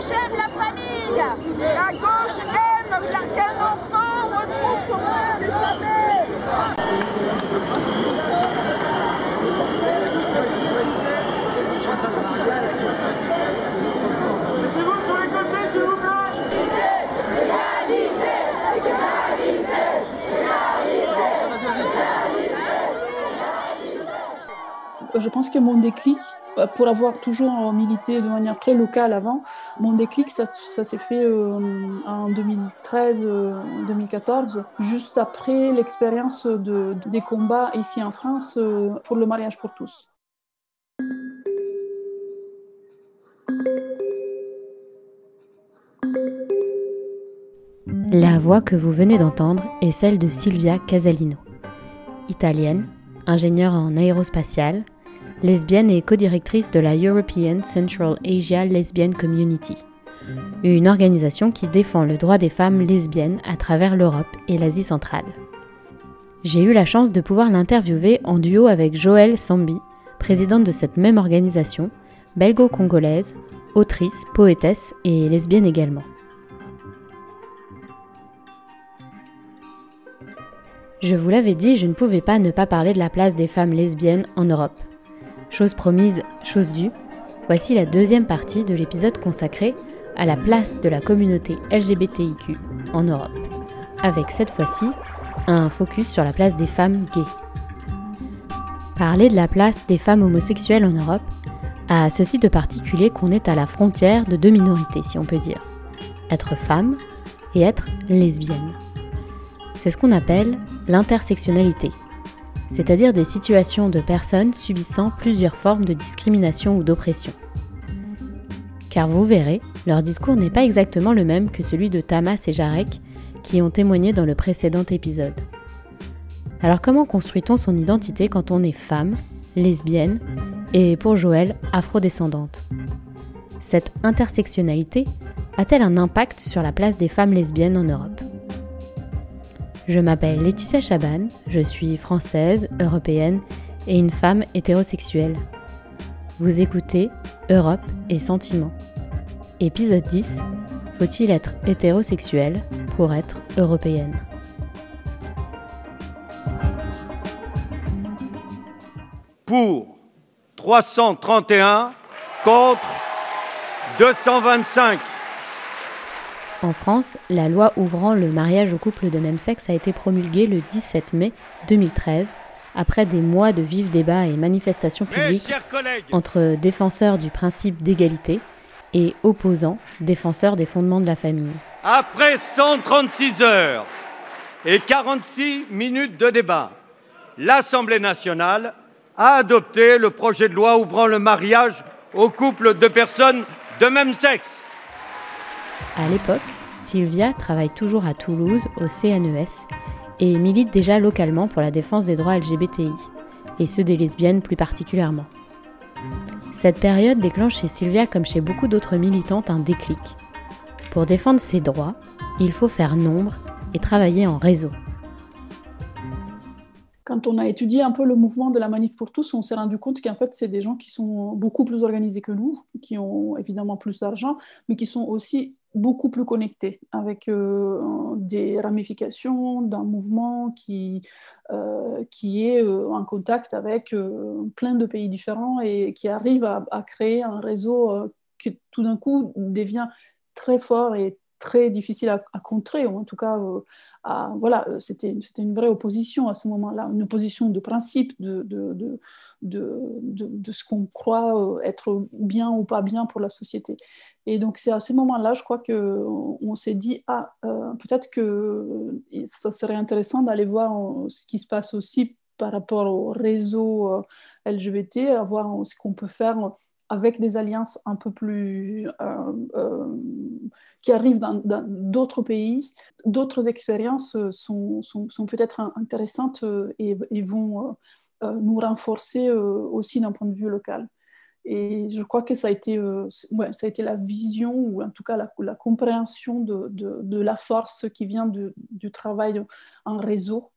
gauche aime la famille. La gauche aime qu'un enfant retrouve son père et sa mère. Mettez-vous sur les côtés, s'il vous plaît Je pense que mon déclic, euh, pour avoir toujours milité de manière très locale avant, mon déclic, ça, s'est fait euh, en 2013-2014, juste après l'expérience de, des combats ici en France euh, pour le mariage pour tous. La voix que vous venez d'entendre est celle de Silvia Casalino. Italienne, ingénieure en aérospatiale, lesbienne et codirectrice de la European Central Asia Lesbian Community, une organisation qui défend le droit des femmes lesbiennes à travers l'Europe et l'Asie centrale. J'ai eu la chance de pouvoir l'interviewer en duo avec Joëlle Sambi, présidente de cette même organisation, belgo-congolaise, autrice, poétesse et lesbienne également. Je vous l'avais dit, je ne pouvais pas ne pas parler de la place des femmes lesbiennes en Europe. Chose promise, chose due, voici la deuxième partie de l'épisode consacré à la place de la communauté LGBTIQ en Europe, avec cette fois-ci un focus sur la place des femmes gays. Parler de la place des femmes homosexuelles en Europe a ceci de particulier qu'on est à la frontière de deux minorités, si on peut dire. Être femme et être lesbienne. C'est ce qu'on appelle l'intersectionnalité, c'est-à-dire des situations de personnes subissant plusieurs formes de discrimination ou d'oppression. Car vous verrez, leur discours n'est pas exactement le même que celui de Tamas et Jarek qui ont témoigné dans le précédent épisode. Alors comment construit-on son identité quand on est femme, lesbienne et pour Joël, afrodescendante? Cette intersectionnalité a-t-elle un impact sur la place des femmes lesbiennes en Europe? Je m'appelle Laetitia Chaban, je suis française, européenne et une femme hétérosexuelle. Vous écoutez Europe et Sentiments. Épisode 10 Faut-il être hétérosexuel pour être européenne? Pour 331 contre 225. En France, la loi ouvrant le mariage aux couples de même sexe a été promulguée le 17 mai 2013, après des mois de vifs débats et manifestations publiques entre défenseurs du principe d'égalité et opposants, défenseurs des fondements de la famille. après 136 heures et 46 minutes de débat, l'Assemblée nationale a adopté le projet de loi ouvrant le mariage aux couples de personnes de même sexe. À l'époque, Sylvia travaille toujours à Toulouse au CNES et milite déjà localement pour la défense des droits LGBTI, et ceux des lesbiennes plus particulièrement. Cette période déclenche chez Sylvia comme chez beaucoup d'autres militantes un déclic. Pour défendre ses droits, il faut faire nombre et travailler en réseau. Quand on a étudié un peu le mouvement de la manif pour tous, on s'est rendu compte qu'en fait, c'est des gens qui sont beaucoup plus organisés que nous, qui ont évidemment plus d'argent, mais qui sont aussi beaucoup plus connectés, avec euh, des ramifications d'un mouvement qui, euh, qui est euh, en contact avec plein de pays différents et qui arrive à, créer un réseau qui tout d'un coup devient très fort et très difficile à, contrer, ou en tout cas, euh, à- voilà, euh, c'était une vraie opposition à ce moment-là, une opposition de principe, de, de, de, de, ce qu'on croit euh, être bien ou pas bien pour la société. Et donc, c'est à ce moment-là, je crois qu'on on, s'est dit, ah, peut-être que ça serait intéressant d'aller voir ce qui se passe aussi par rapport au réseau LGBT, à voir ce qu'on peut faire avec des alliances un peu plus euh, euh, qui arrivent dans d'autres pays. D'autres expériences sont, peut-être in- intéressantes euh, et, vont nous renforcer aussi d'un point de vue local. Et je crois que ça a été, ça a été la vision, ou en tout cas la, compréhension de, la force qui vient du, travail en réseau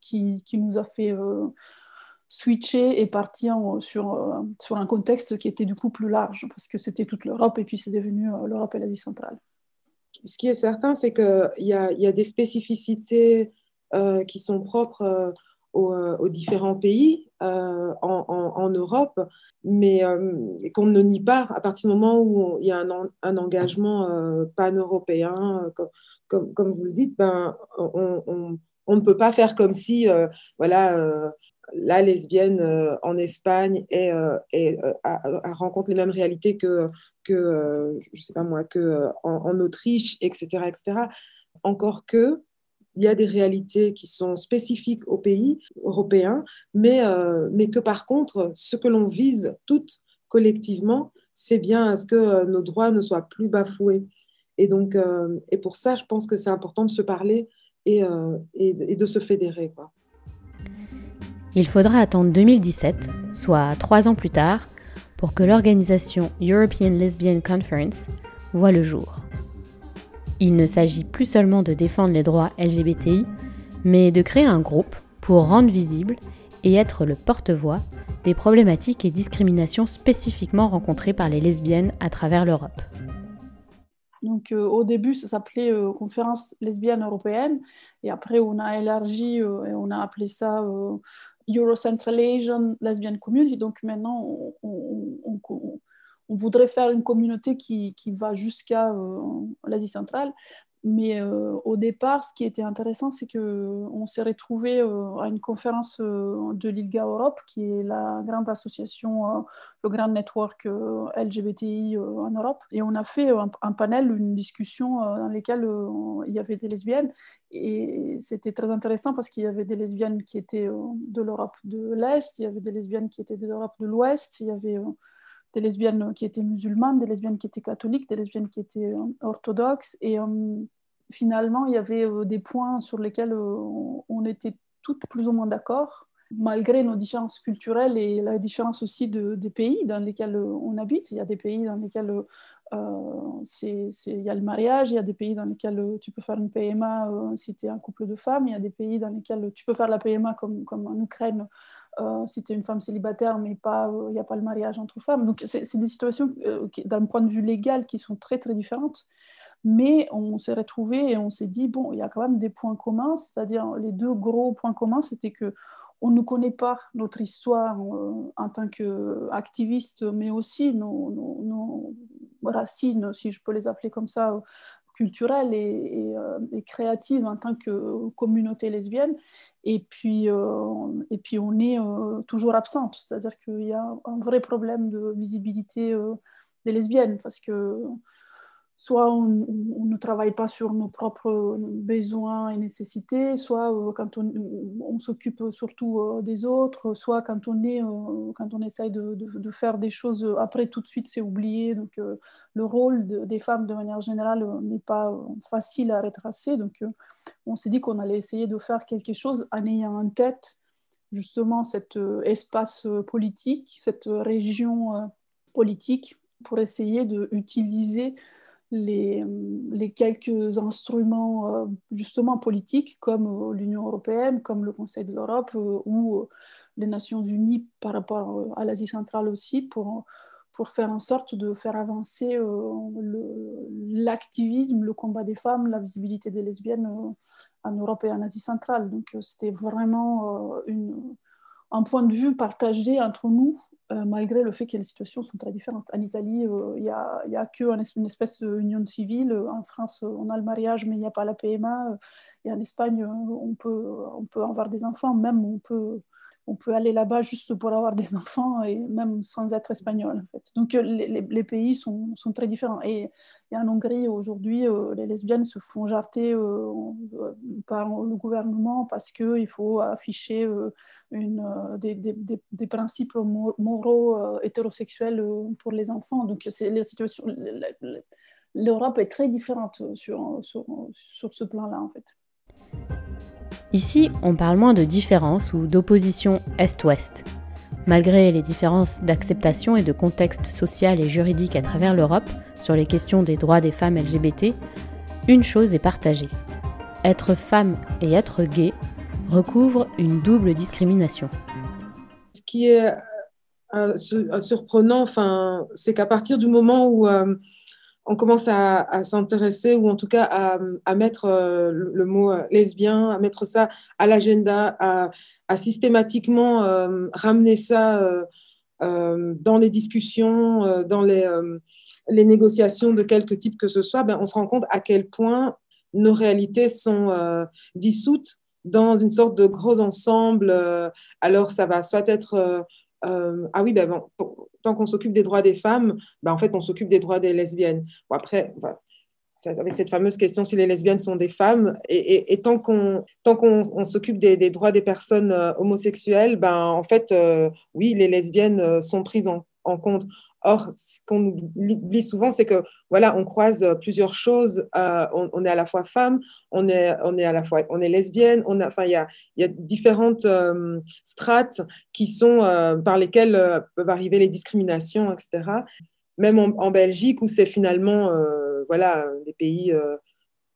qui nous a fait euh, switché et parti sur, sur un contexte qui était du coup plus large, parce que c'était toute l'Europe et puis c'est devenu l'Europe et l'Asie centrale. Ce qui est certain, c'est qu'il y a, y a des spécificités qui sont propres aux, différents pays en, Europe, mais qu'on ne nie pas à partir du moment où il y a un, un engagement pan-européen, comme, comme, vous le dites, ben, on, on, on, ne peut pas faire comme si, voilà, la lesbienne euh, en Espagne euh, euh, rencontre les mêmes réalités que, que je sais pas moi, que en, Autriche, etc., etc. Encore que il y a des réalités qui sont spécifiques aux pays européens, mais, que par contre, ce que l'on vise toutes collectivement, c'est bien à ce que nos droits ne soient plus bafoués. Et donc, et pour ça, je pense que c'est important de se parler et, de se fédérer. Il faudra attendre 2017, soit trois ans plus tard, pour que l'organisation European Lesbian Conference voit le jour. Il ne s'agit plus seulement de défendre les droits LGBTI, mais de créer un groupe pour rendre visible et être le porte-voix des problématiques et discriminations spécifiquement rencontrées par les lesbiennes à travers l'Europe. Donc euh, au début, ça s'appelait euh, Conférence lesbienne européenne, et après on a élargi euh, et on a appelé ça Euro Central Asian Lesbian Community. Donc maintenant, on, voudrait faire une communauté qui, qui va jusqu'à l'Asie centrale. Mais euh, au départ, ce qui était intéressant, c'est qu'on s'est retrouvé euh, à une conférence euh, de l'ILGA Europe, qui est la grande association, le grand network LGBTI en Europe. Et on a fait un, panel, une discussion dans laquelle il y avait des lesbiennes. Et c'était très intéressant parce qu'il y avait des lesbiennes qui étaient de l'Europe de l'Est, il y avait des lesbiennes qui étaient de l'Europe de l'Ouest, il y avait des lesbiennes qui étaient musulmanes, des lesbiennes qui étaient catholiques, des lesbiennes qui étaient euh, orthodoxes. Et euh, finalement, il y avait euh, des points sur lesquels on était toutes plus ou moins d'accord, malgré nos différences culturelles et la différence aussi de, des pays dans lesquels on habite. Il y a des pays dans lesquels il y a le mariage, il y a des pays dans lesquels tu peux faire une PMA si tu es un couple de femmes, il y a des pays dans lesquels tu peux faire la PMA comme, comme en Ukraine euh, si tu es une femme célibataire, mais il euh, n'y a pas le mariage entre femmes. Donc, c'est des situations, euh, d'un point de vue légal, qui sont très, très différentes. Mais on s'est retrouvés et on s'est dit, bon, il y a quand même des points communs, c'est-à-dire les deux gros points communs, c'était que on ne connaît pas notre histoire en tant qu'activiste, mais aussi nos, racines, si je peux les appeler comme ça, culturelle et, euh, et, créative en tant que communauté lesbienne. Et puis, euh, et puis on est euh, toujours absente, c'est-à-dire qu'il y a un vrai problème de visibilité des lesbiennes parce que soit on, ne travaille pas sur nos propres besoins et nécessités, soit euh, quand on, s'occupe surtout euh, des autres, soit quand on, est, euh, quand on essaye de, faire des choses après tout de suite c'est oublié. Donc le rôle des femmes de manière générale n'est pas facile à retracer. Donc on s'est dit qu'on allait essayer de faire quelque chose en ayant en tête justement cet espace politique, cette région politique pour essayer d'utiliser les, quelques instruments euh, justement politiques comme euh, l'Union européenne, comme le Conseil de l'Europe euh, ou les Nations unies par rapport à l'Asie centrale aussi pour, pour faire en sorte de faire avancer l'activisme, le, combat des femmes, la visibilité des lesbiennes en Europe et en Asie centrale. Donc c'était vraiment une, un point de vue partagé entre nous euh, malgré le fait que les situations sont très différentes. En Italie, euh, il n'y a, a qu'une espèce d'union civile. En France, on a le mariage, mais il n'y a pas la PMA. Et en Espagne, on peut, on peut avoir des enfants, même on peut on peut aller là-bas juste pour avoir des enfants et même sans être espagnol. Donc euh, les, pays sont, très différents. Et, en Hongrie, aujourd'hui, euh, les lesbiennes se font jarter euh, par le gouvernement parce qu'il faut afficher des, principes moraux hétérosexuels pour les enfants. Donc c'est la situation. L'Europe est très différente sur, sur, sur ce plan-là, en fait. Ici, on parle moins de différence ou d'opposition Est-Ouest. Malgré les différences d'acceptation et de contexte social et juridique à travers l'Europe sur les questions des droits des femmes LGBT, une chose est partagée. Être femme et être gay recouvrent une double discrimination. qui est surprenant, enfin, c'est qu'à partir du moment où on commence à, s'intéresser ou en tout cas à, mettre le, mot lesbien, à mettre ça à l'agenda, à, systématiquement ramener ça dans les discussions, dans les, les, négociations de quelque type que ce soit, ben, on se rend compte à quel point nos réalités sont dissoutes dans une sorte de gros ensemble. Euh, alors, ça va soit être, euh, euh, ah oui, ben tant qu'on s'occupe des droits des femmes, ben en fait, on s'occupe des droits des lesbiennes. Après, avec cette fameuse question si les lesbiennes sont des femmes, et, tant qu'on s'occupe des, droits des personnes homosexuelles, ben en fait, oui, les lesbiennes sont prises en compte. Or, ce qu'on oublie souvent, c'est que voilà, on croise plusieurs choses. Euh, on, est à la fois femme, on est, on est à la fois, on est lesbienne. Enfin, il y a, y a, différentes euh, strates qui sont euh, par lesquelles peuvent arriver les discriminations, etc. Même en, Belgique, où c'est finalement, voilà, des pays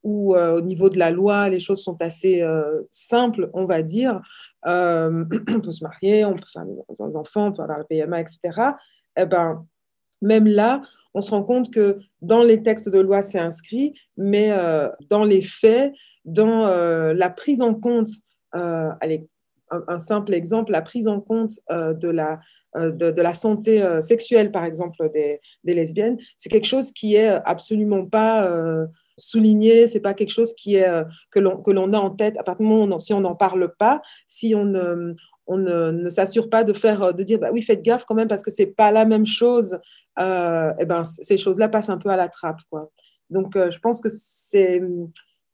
où au niveau de la loi, les choses sont assez simples, on va dire. on peut se marier, on peut faire des enfants, on peut avoir le PMA, etc. Eh ben, même là, on se rend compte que dans les textes de loi, c'est inscrit, mais euh, dans les faits, dans euh, la prise en compte, euh, allez, un, simple exemple, la prise en compte de, la, de, la santé sexuelle, par exemple, des, lesbiennes, c'est quelque chose qui est absolument pas souligné, c'est pas quelque chose qui est, que l'on a en tête à partir du moment où si on n'en parle pas, si on ne, on ne, s'assure pas de faire, de dire, bah oui, faites gaffe quand même parce que c'est pas la même chose euh, eh ben, ces choses-là passent un peu à la trappe. Quoi. Donc, euh, je pense que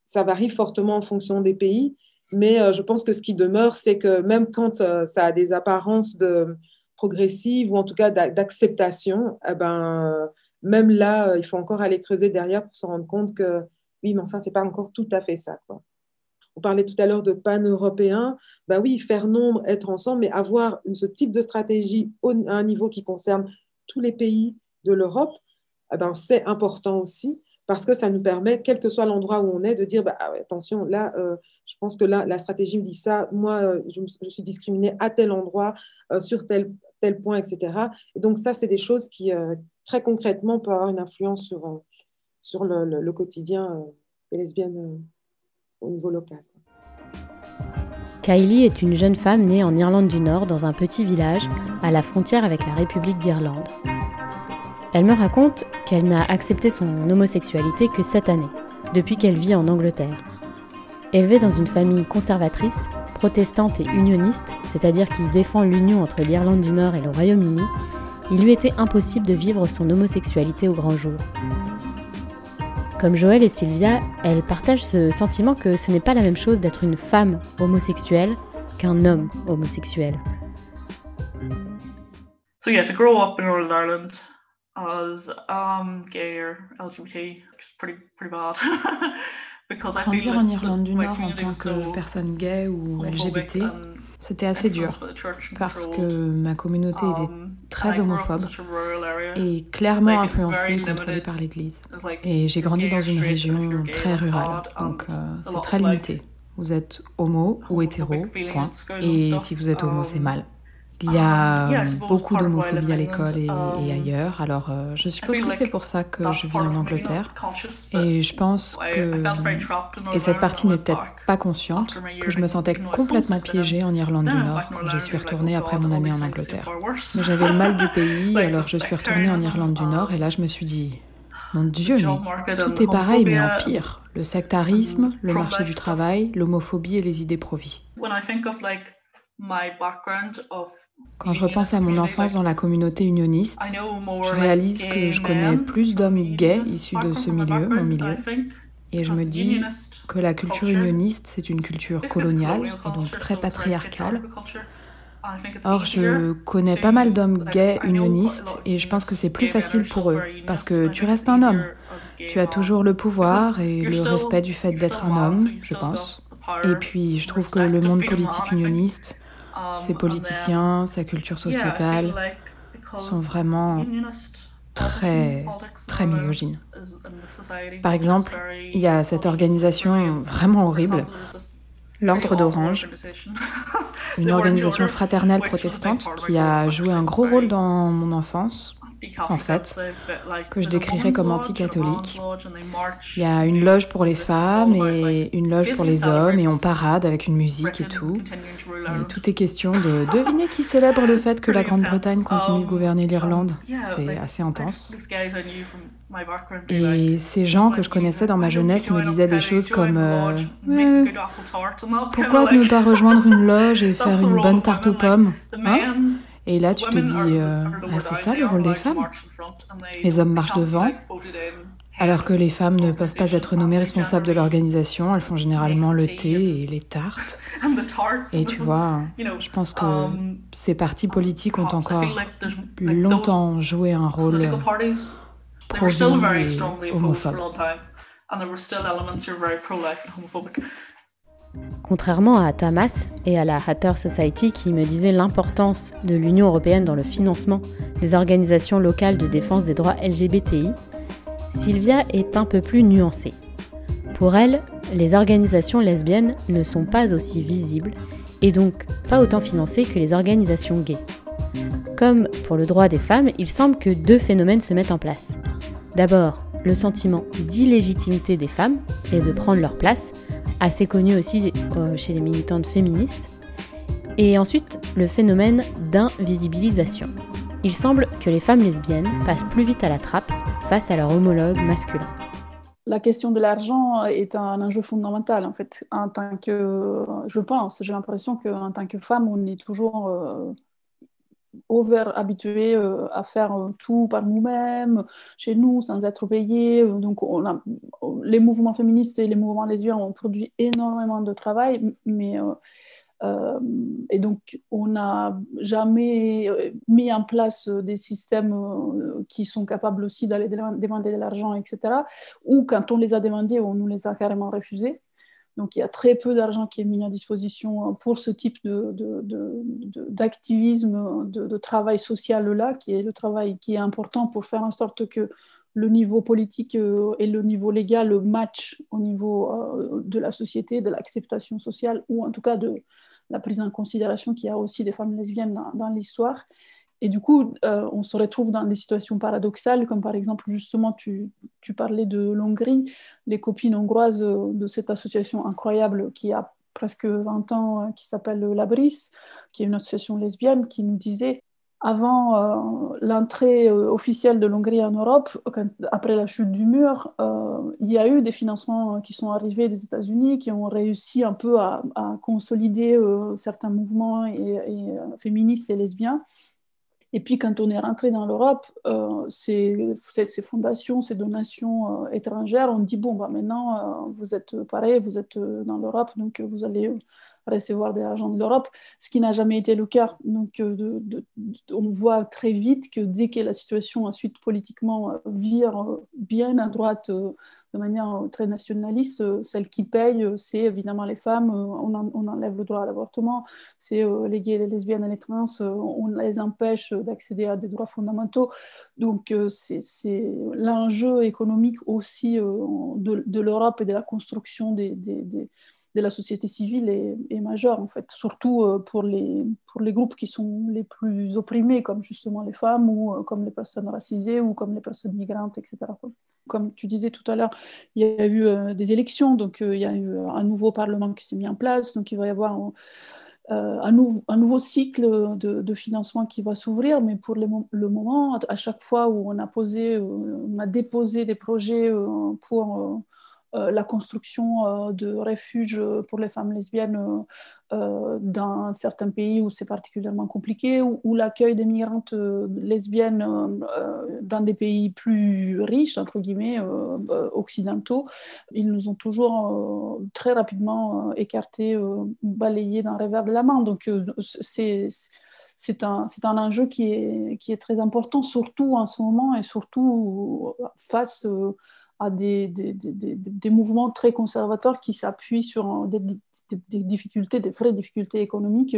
ça varie fortement en fonction des pays, mais euh, je pense que ce qui demeure, c'est que même quand ça a des apparences de progressives ou en tout cas d'acceptation, eh ben, même là, il faut encore aller creuser derrière pour se rendre compte que oui, mais ça, c'est pas encore tout à fait ça. Quoi. On parlait tout à l'heure de pan-européen. Ben oui, faire nombre, être ensemble, mais avoir ce type de stratégie à un niveau qui concerne tous les pays de l'Europe, eh ben, c'est important aussi parce que ça nous permet, quel que soit l'endroit où on est, de dire bah, ah attention, là, euh, je pense que là, la stratégie me dit ça, moi, euh, je, suis discriminée à tel endroit, euh, sur tel, tel point, etc. Et donc, ça, c'est des choses qui, très concrètement, peuvent avoir une influence sur, sur le, le quotidien des lesbiennes au niveau local. Kylie est une jeune femme née en Irlande du Nord dans un petit village à la frontière avec la République d'Irlande. Elle me raconte qu'elle n'a accepté son homosexualité que cette année, depuis qu'elle vit en Angleterre. Élevée dans une famille conservatrice, protestante et unioniste, c'est-à-dire qui défend l'union entre l'Irlande du Nord et le Royaume-Uni, il lui était impossible de vivre son homosexualité au grand jour. Comme Joël et Sylvia, elle partage ce sentiment que ce n'est pas la même chose d'être une femme homosexuelle qu'un homme homosexuel. So yeah, to grow up in Northern Ireland as um, gay or LGBT, it's pretty pretty bad. Grandir en Irlande du Nord en tant que personne gay ou LGBT, c'était assez dur parce que ma communauté était um, très homophobe et clairement influencée, contrôlée par l'Église. Et j'ai grandi dans une région très rurale, donc euh, c'est très limité. Vous êtes homo ou hétéro, point. Et si vous êtes homo, c'est mal. Il y a ah, beaucoup d'homophobie à l'école et, um, ailleurs, alors euh, je suppose que c'est pour ça que je vis en Angleterre. Et je pense que, et cette partie n'est peut-être pas consciente, que je me sentais complètement piégée en Irlande du Nord quand je suis retournée après mon année en Angleterre. Mais j'avais le mal du pays, alors je suis retournée en Irlande du Nord et là je me suis dit, mon Dieu, mais tout est pareil, mais en pire. Le sectarisme, le marché du travail, l'homophobie et les idées pro-vie. Quand je repense à mon enfance dans la communauté unioniste, je réalise que je connais plus d'hommes gays issus de ce milieu, mon milieu, et je me dis que la culture unioniste, c'est une culture coloniale et donc très patriarcale. Or, je connais pas mal d'hommes gays unionistes et je pense que c'est plus facile pour eux parce que tu restes un homme. Tu as toujours le pouvoir et le respect du fait d'être un homme, je pense. Et puis, je trouve que le monde politique unioniste ses politiciens, sa culture sociétale sont vraiment très, très misogynes. Par exemple, il y a cette organisation vraiment horrible, l'Ordre d'Orange, une organisation fraternelle protestante qui a joué un gros rôle dans mon enfance, en fait, que je décrirais comme anti-catholique. Il y a une loge pour les femmes et une loge pour les hommes, et on parade avec une musique et tout. Et tout est question de deviner qui célèbre le fait que la Grande-Bretagne continue de gouverner l'Irlande. C'est assez intense. Et ces gens que je connaissais dans ma jeunesse me disaient des choses comme euh, Pourquoi ne pas rejoindre une loge et faire une bonne tarte aux pommes hein? Et là, tu te dis, euh, ah, c'est ça le rôle des femmes Les hommes marchent devant, alors que les femmes ne peuvent pas être nommées responsables de l'organisation. Elles font généralement le thé et les tartes. Et tu vois, je pense que um, ces partis politiques ont encore longtemps joué un rôle pro et homophobe. Contrairement à Tamas et à la Hatter Society qui me disaient l'importance de l'Union européenne dans le financement des organisations locales de défense des droits LGBTI, Sylvia est un peu plus nuancée. Pour elle, les organisations lesbiennes ne sont pas aussi visibles et donc pas autant financées que les organisations gays. Comme pour le droit des femmes, il semble que deux phénomènes se mettent en place. D'abord, le sentiment d'illégitimité des femmes et de prendre leur place, assez connu aussi euh, chez les militantes féministes. Et ensuite, le phénomène d'invisibilisation. Il semble que les femmes lesbiennes passent plus vite à la trappe face à leur homologue masculin. La question de l'argent est un enjeu fondamental en fait. En tant que, je pense, j'ai l'impression qu'en tant que femme, on est toujours euh, over habitué euh, à faire euh, tout par nous-mêmes, chez nous, sans être payés. Donc, on a, les mouvements féministes et les mouvements lesbiens ont produit énormément de travail, mais euh, et donc, on n'a jamais mis en place des systèmes qui sont capables aussi d'aller demander de l'argent, etc. Ou quand on les a demandés, on nous les a carrément refusés. Donc il y a très peu d'argent qui est mis à disposition euh, pour ce type d'activisme, de, de, travail social-là, qui est le travail qui est important pour faire en sorte que le niveau politique euh, et le niveau légal matchent au niveau euh, de la société, de l'acceptation sociale, ou en tout cas de la prise en considération qu'il y a aussi des femmes lesbiennes dans l'histoire. Et du coup, euh, on se retrouve dans des situations paradoxales, comme par exemple, justement, tu, tu parlais de l'Hongrie, les copines hongroises euh, de cette association incroyable qui a presque 20 ans, euh, qui s'appelle Labris, qui est une association lesbienne, qui nous disait, avant l'entrée officielle de l'Hongrie en Europe, après la chute du mur, il y a eu des financements qui sont arrivés des États-Unis, qui ont réussi un peu à, consolider certains mouvements et, féministes et lesbiens. Et puis quand on est rentré dans l'Europe, euh, ces, fondations, ces donations euh, étrangères, on dit, bon, bah, maintenant, euh, vous êtes pareil, vous êtes dans l'Europe, donc vous allez recevoir de l'argent de l'Europe, ce qui n'a jamais été le cas. Donc de, on voit très vite que dès que la situation ensuite politiquement vire bien à droite de manière euh, très nationaliste, euh, celles qui payent, euh, c'est évidemment les femmes, on, enlève le droit à l'avortement, c'est les gays, les lesbiennes et les trans, on les empêche d'accéder à des droits fondamentaux. Donc c'est l'enjeu économique aussi de, l'Europe et de la construction des de la société civile est, est majeur, en fait, surtout pour les, pour les groupes qui sont les plus opprimés, comme justement les femmes ou comme les personnes racisées ou comme les personnes migrantes, etc comme tu disais tout à l'heure, il y a eu euh, des élections, donc euh, il y a eu un nouveau Parlement qui s'est mis en place, donc il va y avoir euh, un, un, nouveau cycle de, financement qui va s'ouvrir, mais pour le, moment, à chaque fois où on a, posé, on a déposé des projets pour euh, la construction euh, de refuges pour les femmes lesbiennes euh, dans certains pays où c'est particulièrement compliqué, ou, l'accueil des migrantes lesbiennes dans des pays plus riches, entre guillemets, occidentaux, ils nous ont toujours très rapidement écartés, balayés d'un revers de la main. Donc c'est c'est un, un, enjeu qui est, qui est, très important, surtout en ce moment et surtout face à des, mouvements très conservateurs qui s'appuient sur des, difficultés, des vraies difficultés économiques,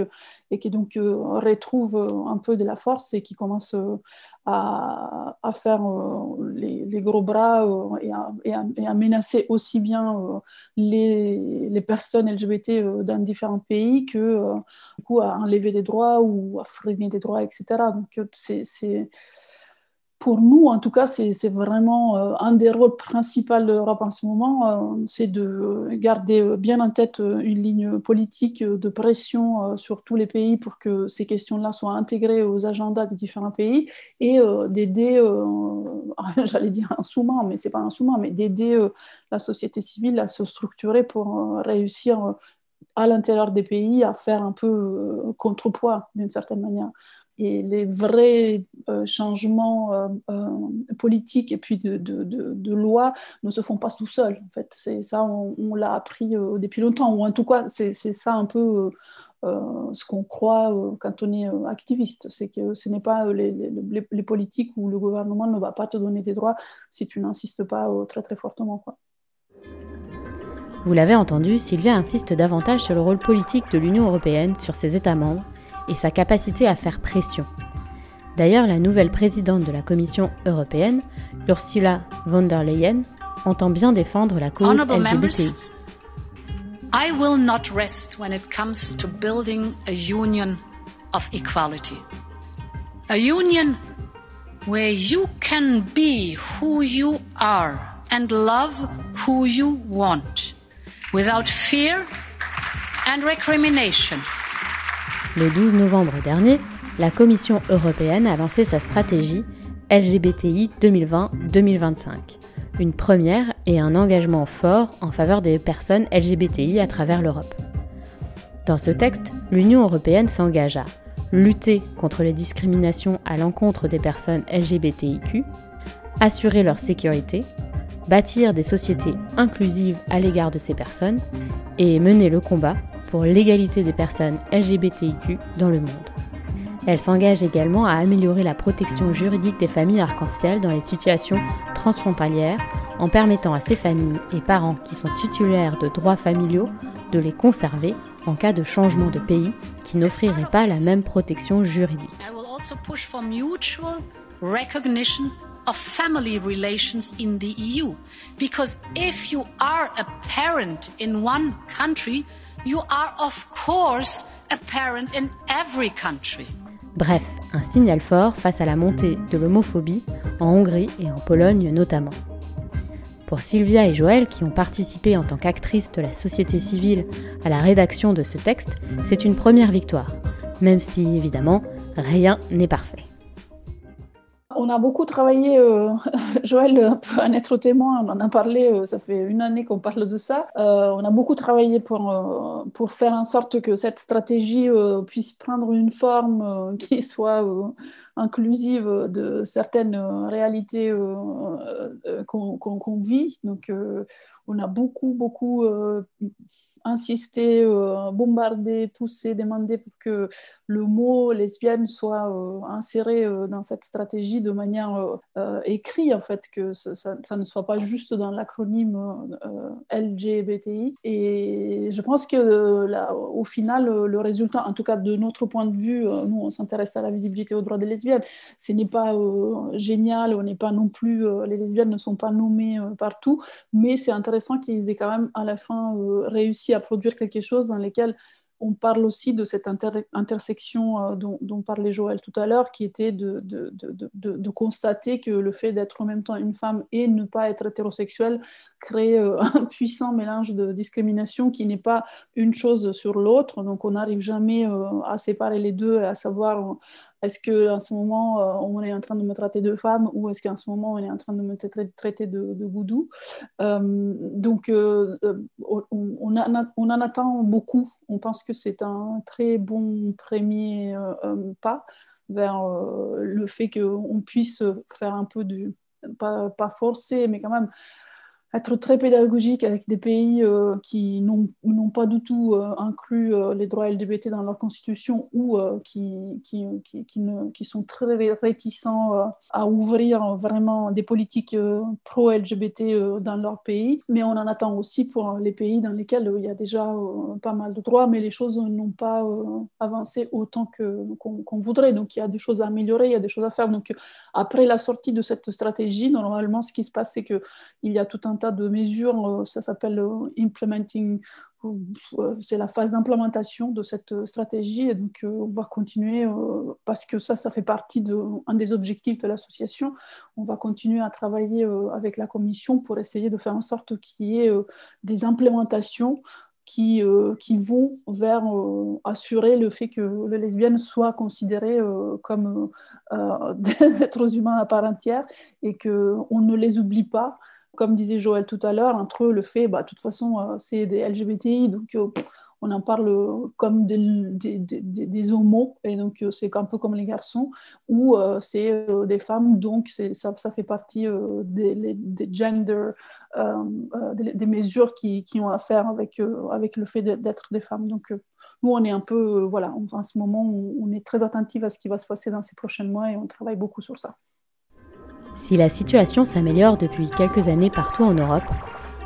et qui donc retrouvent un peu de la force et qui commencent à, faire les, gros bras et à, et, à, menacer aussi bien les, les, personnes LGBT dans différents pays que du coup, à enlever des droits ou à freiner des droits, etc. Donc c'est pour nous, en tout cas, c'est vraiment euh, un des rôles principaux de l'Europe en ce moment, euh, c'est de garder bien en tête euh, une ligne politique de pression sur tous les pays pour que ces questions-là soient intégrées aux agendas des différents pays et d'aider, j'allais dire un sous-main, mais c'est pas un sous-main, mais d'aider la société civile à se structurer pour réussir à l'intérieur des pays à faire un peu contrepoids d'une certaine manière et les vrais euh, changements euh, euh, politiques et puis de, de, loi ne se font pas tout seuls. En fait, c'est ça, on, l'a appris depuis longtemps, ou en tout cas, c'est ça un peu ce qu'on croit quand on est activiste, c'est que ce n'est pas les, politiques ou le gouvernement ne va pas te donner des droits si tu n'insistes pas très très fortement. Vous l'avez entendu, Sylvia insiste davantage sur le rôle politique de l'Union européenne, sur ses États membres et sa capacité à faire pression. D'ailleurs, la nouvelle présidente de la Commission européenne, Ursula von der Leyen, entend bien défendre la cause LGBTI. I will not rest when it comes to building a union of equality. A union where you can be who you are and love who you want without fear and recrimination. Le 12 novembre dernier, la Commission européenne a lancé sa stratégie LGBTI 2020-2025, une première et un engagement fort en faveur des personnes LGBTI à travers l'Europe. Dans ce texte, l'Union européenne s'engage à lutter contre les discriminations à l'encontre des personnes LGBTIQ, assurer leur sécurité, bâtir des sociétés inclusives à l'égard de ces personnes et mener le combat pour l'égalité des personnes LGBTIQ dans le monde. Elle s'engage également à améliorer la protection juridique des familles arc-en-ciel dans les situations transfrontalières en permettant à ces familles et parents qui sont titulaires de droits familiaux de les conserver en cas de changement de pays qui n'offrirait pas la même protection juridique. of family relations in the EU. Because if you are a parent in one country, You are of course a parent in every country. Bref, un signal fort face à la montée de l'homophobie en Hongrie et en Pologne notamment. Pour Sylvia et Joël, qui ont participé en tant qu'actrices de la société civile à la rédaction de ce texte, c'est une première victoire, même si évidemment rien n'est parfait. On a beaucoup travaillé, euh, Joël peut en être témoin, on en a parlé, euh, ça fait une année qu'on parle de ça. Euh, on a beaucoup travaillé pour, pour faire en sorte que cette stratégie puisse prendre une forme qui soit inclusive de certaines réalités qu'on vit. Donc, on a beaucoup, beaucoup insisté, bombardé, poussé, demandé pour que le mot lesbienne soit inséré dans cette stratégie de manière euh, euh, écrite, en fait, que ça, ne soit pas juste dans l'acronyme euh, LGBTI. Et je pense que au final, le résultat, en tout cas de notre point de vue, nous, on s'intéresse à la visibilité aux droits des lesbiennes. Ce n'est pas génial, on n'est pas non plus, les lesbiennes ne sont pas nommées partout, mais c'est intéressant qu'ils aient quand même à la fin réussi à produire quelque chose dans lequel on parle aussi de cette intersection euh, dont, parlait Joël tout à l'heure, qui était de, constater que le fait d'être en même temps une femme et ne pas être hétérosexuel crée euh, un puissant mélange de discrimination qui n'est pas une chose sur l'autre. Donc on n'arrive jamais euh, à séparer les deux et à savoir est-ce qu'en ce moment, euh, on est en train de me traiter de femme ou est-ce qu'en ce moment, on est en train de me traiter de, de goudou euh, Donc, euh, on, on, en attend beaucoup. On pense que c'est un très bon premier pas vers le fait qu'on puisse faire un peu du, pas, pas forcer, mais quand même être très pédagogique avec des pays euh, qui n'ont pas du tout euh, inclus euh, les droits LGBT dans leur constitution ou qui, sont très réticents à ouvrir vraiment des politiques pro-LGBT dans leur pays. Mais on en attend aussi pour les pays dans lesquels il y a déjà pas mal de droits, mais les choses n'ont pas avancé autant qu'on voudrait. Donc il y a des choses à améliorer, il y a des choses à faire. Donc après la sortie de cette stratégie, normalement, ce qui se passe, c'est qu'il y a tout un de mesures, euh, ça s'appelle euh, implementing, euh, c'est la phase d'implémentation de cette stratégie et donc on va continuer parce que ça, ça fait partie de un des objectifs de l'association. On va continuer à travailler avec la commission pour essayer de faire en sorte qu'il y ait des implémentations qui, qui, vont vers assurer le fait que les lesbiennes soient considérées comme des êtres humains à part entière et qu'on ne les oublie pas comme disait Joël tout à l'heure, entre le fait, bah, de toute façon, euh, c'est des LGBTI, donc euh, on en parle euh, comme des, homos, et donc c'est un peu comme les garçons, ou c'est des femmes, donc ça, fait partie des, gender, des, mesures qui, qui, ont à faire avec, avec le fait d'être des femmes. Donc nous, on est un peu, voilà, en, ce moment, on, on est très attentif à ce qui va se passer dans ces prochains mois et on travaille beaucoup sur ça. Si la situation s'améliore depuis quelques années partout en Europe,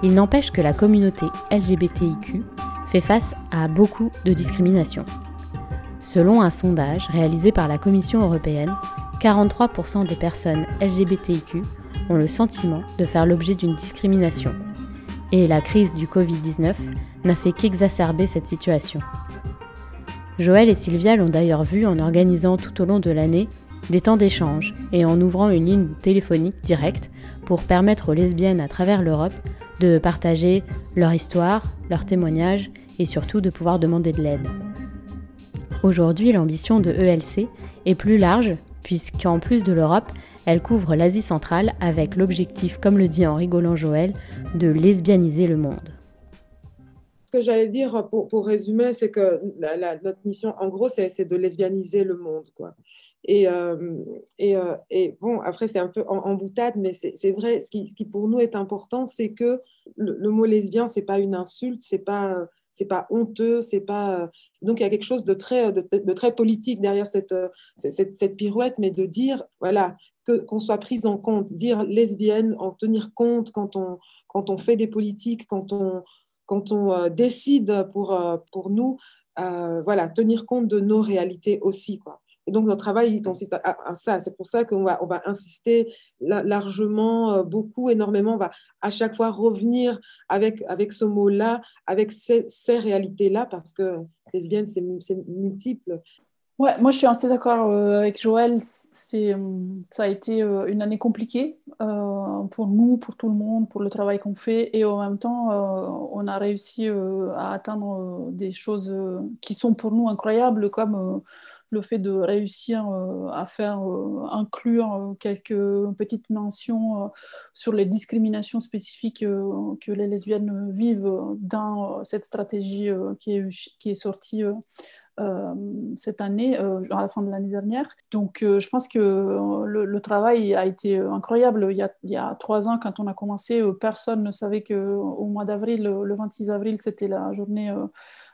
il n'empêche que la communauté LGBTIQ fait face à beaucoup de discrimination. Selon un sondage réalisé par la Commission européenne, 43% des personnes LGBTIQ ont le sentiment de faire l'objet d'une discrimination. Et la crise du Covid-19 n'a fait qu'exacerber cette situation. Joël et Sylvia l'ont d'ailleurs vu en organisant tout au long de l'année des temps d'échange et en ouvrant une ligne téléphonique directe pour permettre aux lesbiennes à travers l'Europe de partager leur histoire, leurs témoignages et surtout de pouvoir demander de l'aide. Aujourd'hui, l'ambition de ELC est plus large puisqu'en plus de l'Europe, elle couvre l'Asie centrale avec l'objectif, comme le dit en rigolant Joël, de lesbianiser le monde ce que j'allais dire pour, pour résumer, c'est que notre mission, en gros, c'est de lesbianiser le monde. Quoi. Et, euh, euh, et, bon, après, c'est un peu en, boutade, mais c'est vrai, ce qui, ce qui, pour nous est important, c'est que le, mot lesbien, c'est pas une insulte, c'est pas c'est pas honteux, c'est pas donc il y a quelque chose de très de très politique derrière cette, cette, cette pirouette, mais de dire voilà que qu'on soit prise en compte, dire lesbienne, en tenir compte quand on quand on fait des politiques, quand on quand on euh, décide pour, euh, pour nous, euh, voilà, tenir compte de nos réalités aussi. Quoi. Et donc, notre travail il consiste à, ça. C'est pour ça qu'on va, on va insister largement, beaucoup, énormément. On va à chaque fois revenir avec, avec ce mot-là, avec ces, ces réalités-là, parce que lesbienne, c'est multiple. Ouais, moi je suis assez d'accord euh, avec Joël. C'est, euh, ça a été euh, une année compliquée pour nous, pour tout le monde, pour le travail qu'on fait. Et en même temps, on a réussi à atteindre des choses qui sont pour nous incroyables, comme le fait de réussir à faire inclure quelques petites mentions sur les discriminations spécifiques que les lesbiennes vivent dans cette stratégie qui, est, sortie cette année, euh, à la fin de l'année dernière. Donc, euh, je pense que le, travail a été incroyable. Il y, a, il y, a, trois ans, quand on a commencé, personne ne savait qu'au mois d'avril, le 26 avril, c'était la journée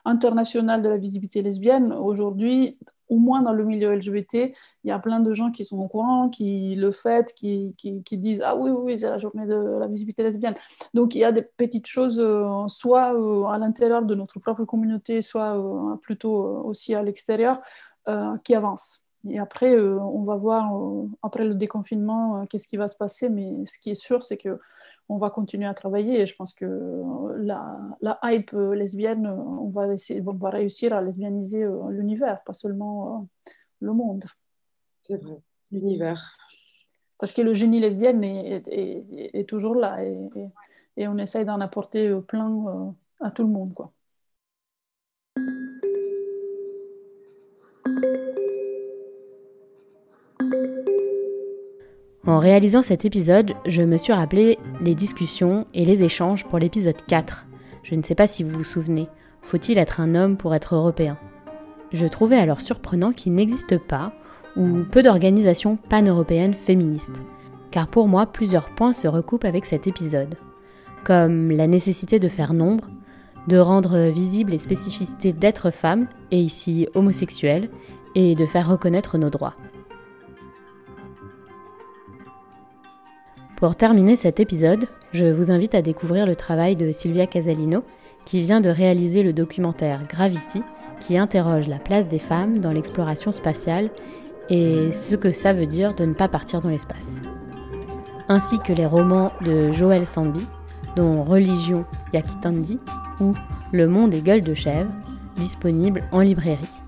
internationale de la visibilité lesbienne. Aujourd'hui, au moins dans le milieu LGBT, il y a plein de gens qui sont au courant, qui le font, qui, qui, disent Ah oui, oui, c'est la journée de la visibilité lesbienne. Donc il y a des petites choses, euh, soit euh, à l'intérieur de notre propre communauté, soit euh, plutôt aussi à l'extérieur, qui avancent. Et après, on va voir, après le déconfinement, qu'est-ce qui va se passer. Mais ce qui est sûr, c'est que on va continuer à travailler et je pense que la, la hype lesbienne, on va, essayer, on va réussir à lesbianiser euh, l'univers, pas seulement euh, le monde. C'est vrai, l'univers. Parce que le génie lesbienne est, est, est, toujours là et, et on essaye d'en apporter plein euh, à tout le monde. Quoi. En réalisant cet épisode, je me suis rappelé les discussions et les échanges pour l'épisode 4. Je ne sais pas si vous vous souvenez. Faut-il être un homme pour être européen? Je trouvais alors surprenant qu'il n'existe pas ou peu d'organisations pan-européennes féministes. Car pour moi, plusieurs points se recoupent avec cet épisode. comme la nécessité de faire nombre, de rendre visibles les spécificités d'être femme, et ici homosexuelle, et de faire reconnaître nos droits. Pour terminer cet épisode, je vous invite à découvrir le travail de Silvia Casalino, qui vient de réaliser le documentaire Gravity, qui interroge la place des femmes dans l'exploration spatiale et ce que ça veut dire de ne pas partir dans l'espace. Ainsi que les romans de Joël Sandby, dont Religion Yakitandi ou Le monde des gueules de chèvre, disponibles en librairie.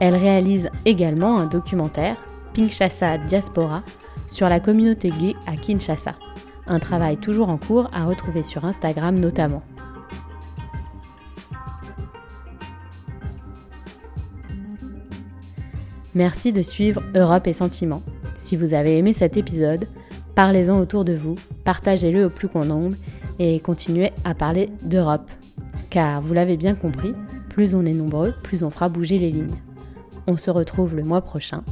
Elle réalise également un documentaire, Pinchasa Diaspora, sur la communauté gay à Kinshasa. Un travail toujours en cours à retrouver sur Instagram notamment. Merci de suivre Europe et Sentiments. Si vous avez aimé cet épisode, parlez-en autour de vous, partagez-le au plus grand nombre et continuez à parler d'Europe. Car vous l'avez bien compris, plus on est nombreux, plus on fera bouger les lignes. On se retrouve le mois prochain.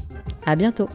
À bientôt!